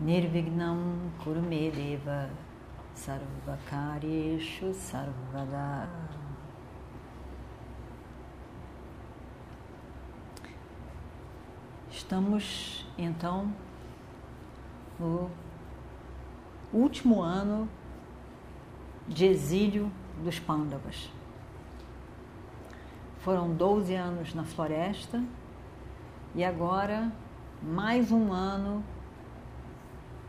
Nirvignam Kurumedeva Sarvakaryeshu Sarvada Estamos então no último ano de exílio dos Pandavas. Foram 12 anos na floresta e agora mais um ano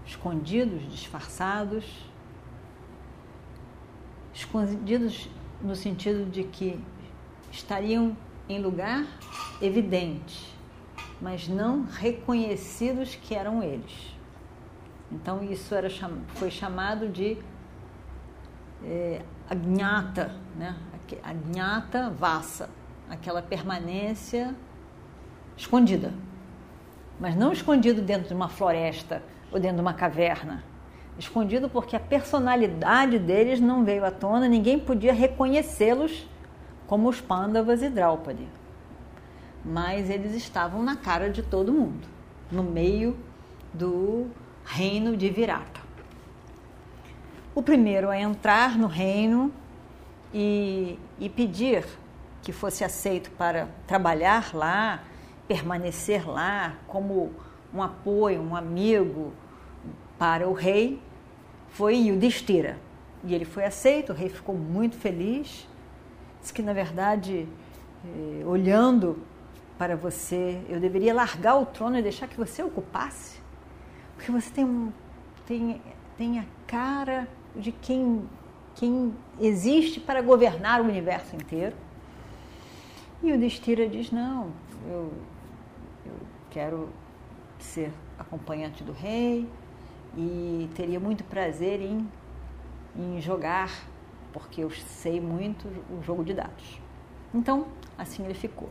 escondidos, disfarçados, escondidos no sentido de que estariam em lugar evidente, mas não reconhecidos que eram eles. Então isso era, foi chamado de é, agnata, né? agnata vassa aquela permanência escondida. Mas não escondido dentro de uma floresta ou dentro de uma caverna. Escondido porque a personalidade deles não veio à tona, ninguém podia reconhecê-los como os Pandavas e Draupadi. Mas eles estavam na cara de todo mundo, no meio do reino de Virata. O primeiro a entrar no reino e, e pedir que fosse aceito para trabalhar lá, permanecer lá como um apoio, um amigo para o rei, foi Yudhishthira. E ele foi aceito, o rei ficou muito feliz. Diz que, na verdade, eh, olhando para você, eu deveria largar o trono e deixar que você ocupasse, porque você tem, tem, tem a cara de quem, quem existe para governar o universo inteiro. E o Destira diz: Não, eu, eu quero ser acompanhante do rei e teria muito prazer em, em jogar, porque eu sei muito o jogo de dados. Então, assim ele ficou.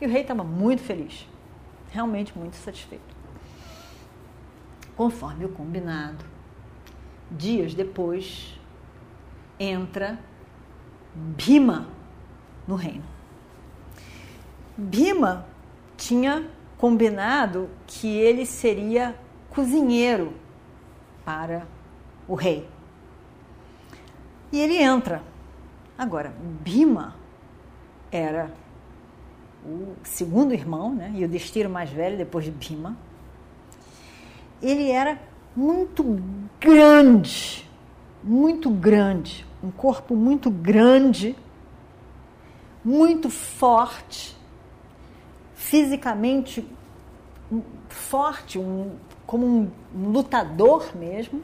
E o rei estava muito feliz, realmente muito satisfeito. Conforme o combinado, dias depois, entra Bhima no reino. Bima tinha combinado que ele seria cozinheiro para o rei. E ele entra. Agora, Bima era o segundo irmão, né? E o destino mais velho depois de Bima. Ele era muito grande, muito grande, um corpo muito grande, muito forte fisicamente forte, um, como um lutador mesmo.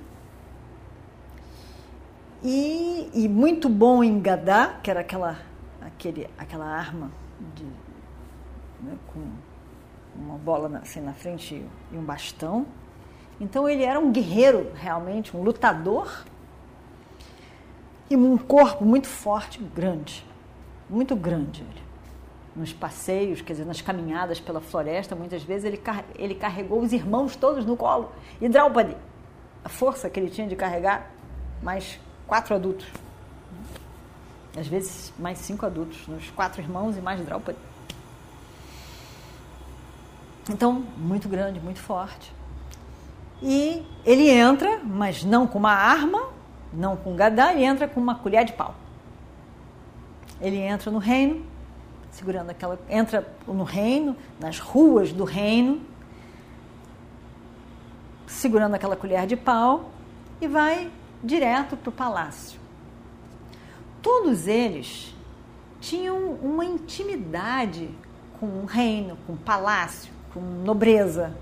E, e, muito bom em gadá, que era aquela, aquele, aquela arma de, né, com uma bola assim na frente e um bastão. Então ele era um guerreiro realmente, um lutador e um corpo muito forte, grande, muito grande ele nos passeios, quer dizer, nas caminhadas pela floresta, muitas vezes ele, ele carregou os irmãos todos no colo. E Draupadi, a força que ele tinha de carregar mais quatro adultos. Às vezes mais cinco adultos, nos quatro irmãos e mais Draupadi. Então, muito grande, muito forte. E ele entra, mas não com uma arma, não com gadá, ele entra com uma colher de pau. Ele entra no reino segurando aquela. entra no reino, nas ruas do reino, segurando aquela colher de pau e vai direto para o palácio. Todos eles tinham uma intimidade com o reino, com o palácio, com nobreza.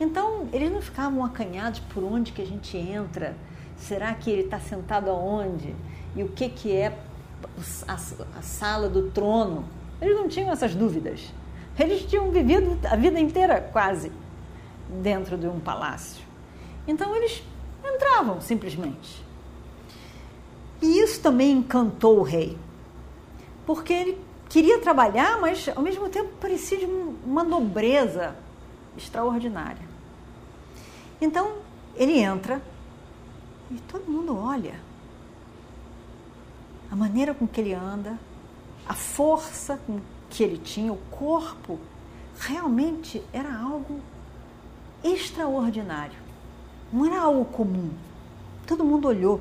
Então, eles não ficavam acanhados por onde que a gente entra. Será que ele está sentado aonde? E o que, que é a, a sala do trono. Eles não tinham essas dúvidas. Eles tinham vivido a vida inteira quase dentro de um palácio. Então eles entravam simplesmente. E isso também encantou o rei, porque ele queria trabalhar, mas ao mesmo tempo parecia de uma nobreza extraordinária. Então ele entra e todo mundo olha a maneira com que ele anda, a força com que ele tinha, o corpo, realmente era algo extraordinário. Não era algo comum. Todo mundo olhou.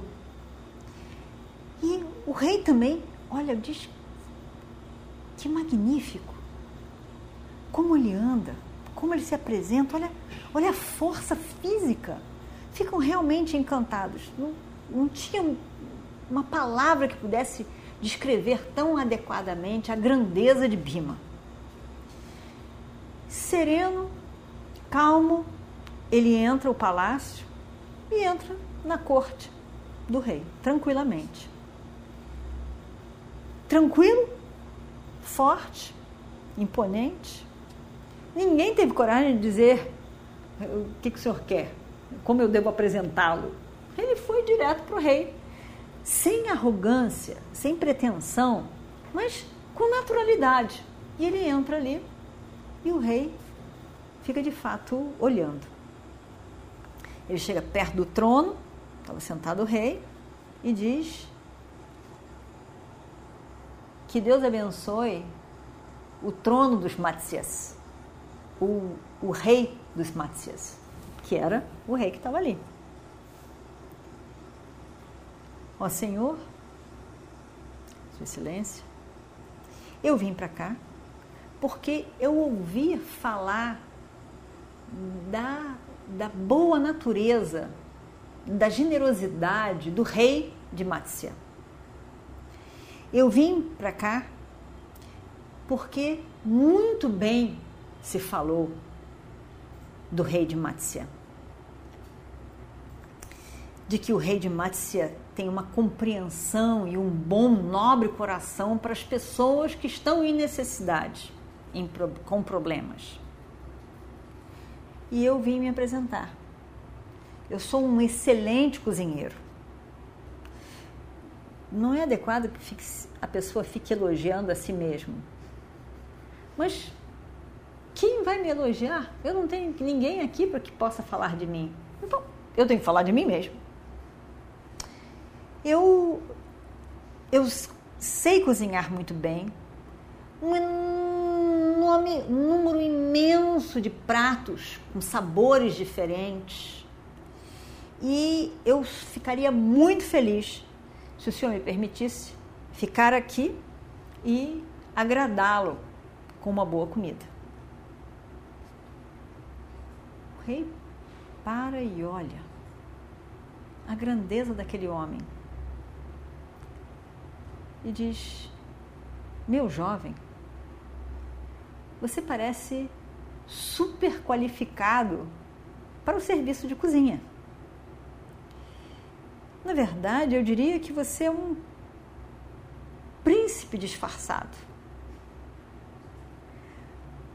E o rei também, olha, diz que magnífico. Como ele anda, como ele se apresenta, olha, olha a força física. Ficam realmente encantados. Não, não tinha uma palavra que pudesse descrever tão adequadamente a grandeza de Bima. Sereno, calmo, ele entra o palácio e entra na corte do rei, tranquilamente. Tranquilo, forte, imponente. Ninguém teve coragem de dizer o que, que o senhor quer, como eu devo apresentá-lo. Ele foi direto para o rei arrogância, sem pretensão, mas com naturalidade. E ele entra ali e o rei fica de fato olhando. Ele chega perto do trono, estava sentado o rei, e diz: Que Deus abençoe o trono dos Matzias, o, o rei dos Matzias, que era o rei que estava ali. Ó Senhor, Sua Excelência, eu vim para cá porque eu ouvi falar da, da boa natureza, da generosidade do rei de Matsya. Eu vim para cá porque muito bem se falou do rei de Matsya. De que o rei de Matsya tem uma compreensão e um bom, nobre coração para as pessoas que estão em necessidade, em, com problemas. E eu vim me apresentar. Eu sou um excelente cozinheiro. Não é adequado que a pessoa fique elogiando a si mesmo. Mas quem vai me elogiar? Eu não tenho ninguém aqui para que possa falar de mim. Então, eu tenho que falar de mim mesmo eu, eu sei cozinhar muito bem, um enorme, número imenso de pratos com sabores diferentes. E eu ficaria muito feliz se o senhor me permitisse ficar aqui e agradá-lo com uma boa comida. O rei para e olha a grandeza daquele homem e diz: Meu jovem, você parece super qualificado para o serviço de cozinha. Na verdade, eu diria que você é um príncipe disfarçado.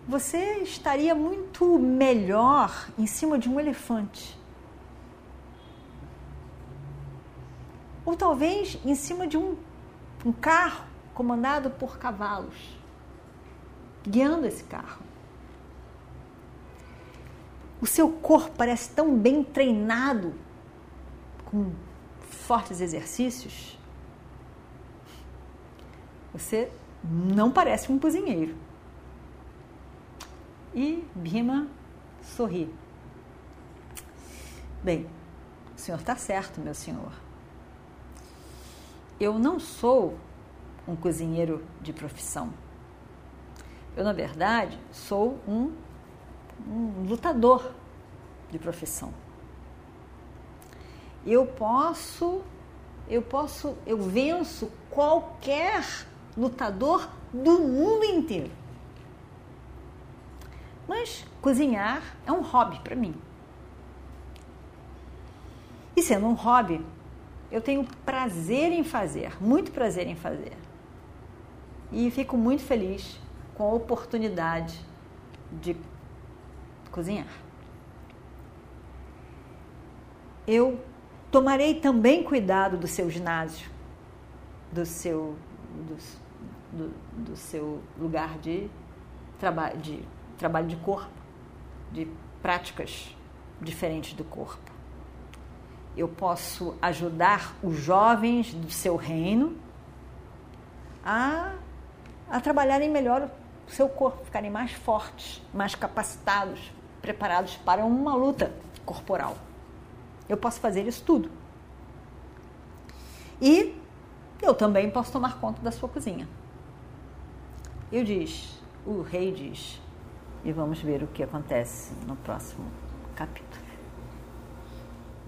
Você estaria muito melhor em cima de um elefante. Ou talvez em cima de um um carro comandado por cavalos, guiando esse carro. O seu corpo parece tão bem treinado, com fortes exercícios. Você não parece um cozinheiro. E Bima sorri. Bem, o senhor está certo, meu senhor eu não sou um cozinheiro de profissão. Eu, na verdade, sou um, um lutador de profissão. Eu posso, eu posso, eu venço qualquer lutador do mundo inteiro. Mas cozinhar é um hobby para mim. E sendo um hobby, eu tenho prazer em fazer, muito prazer em fazer. E fico muito feliz com a oportunidade de cozinhar. Eu Tomarei também cuidado do seu ginásio, do seu, do, do, do seu lugar de, traba de trabalho de corpo, de práticas diferentes do corpo. Eu posso ajudar os jovens do seu reino a, a trabalharem melhor o seu corpo, ficarem mais fortes, mais capacitados, preparados para uma luta corporal. Eu posso fazer isso tudo. E eu também posso tomar conta da sua cozinha. Eu diz, o rei diz, e vamos ver o que acontece no próximo capítulo.